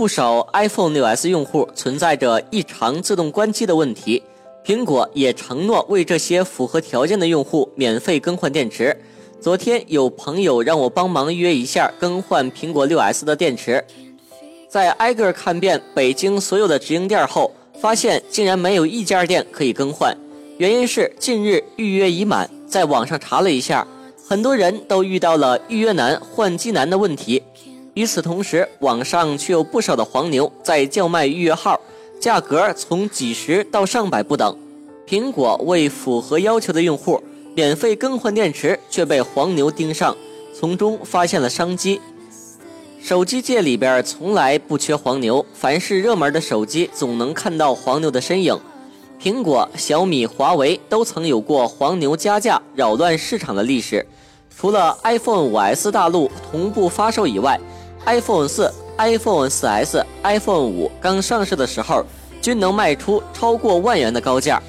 不少 iPhone 6s 用户存在着异常自动关机的问题，苹果也承诺为这些符合条件的用户免费更换电池。昨天有朋友让我帮忙预约一下更换苹果 6s 的电池，在挨个看遍北京所有的直营店后，发现竟然没有一家店可以更换，原因是近日预约已满。在网上查了一下，很多人都遇到了预约难、换机难的问题。与此同时，网上却有不少的黄牛在叫卖预约号，价格从几十到上百不等。苹果为符合要求的用户免费更换电池，却被黄牛盯上，从中发现了商机。手机界里边从来不缺黄牛，凡是热门的手机，总能看到黄牛的身影。苹果、小米、华为都曾有过黄牛加价、扰乱市场的历史。除了 iPhone 5S 大陆同步发售以外，iPhone 四、iPhone 4S、iPhone 五刚上市的时候，均能卖出超过万元的高价。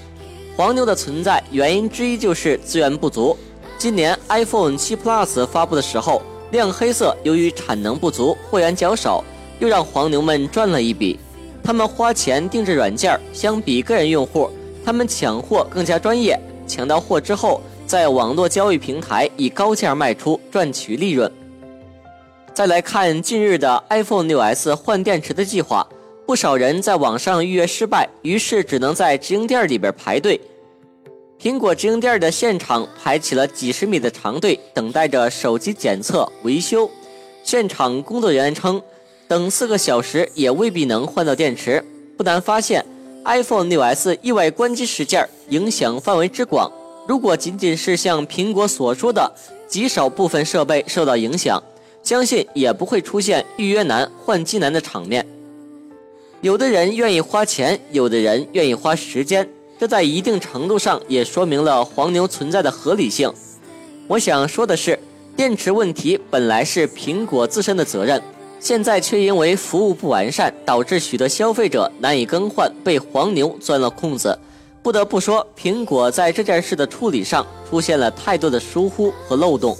黄牛的存在原因之一就是资源不足。今年 iPhone 7 Plus 发布的时候，亮黑色由于产能不足、货源较少，又让黄牛们赚了一笔。他们花钱定制软件，相比个人用户，他们抢货更加专业。抢到货之后，在网络交易平台以高价卖出，赚取利润。再来看近日的 iPhone 6s 换电池的计划，不少人在网上预约失败，于是只能在直营店里边排队。苹果直营店的现场排起了几十米的长队，等待着手机检测维修。现场工作人员称，等四个小时也未必能换到电池。不难发现，iPhone 6s 意外关机事件影响范围之广。如果仅仅是像苹果所说的极少部分设备受到影响，相信也不会出现预约难、换机难的场面。有的人愿意花钱，有的人愿意花时间，这在一定程度上也说明了黄牛存在的合理性。我想说的是，电池问题本来是苹果自身的责任，现在却因为服务不完善，导致许多消费者难以更换，被黄牛钻了空子。不得不说，苹果在这件事的处理上出现了太多的疏忽和漏洞。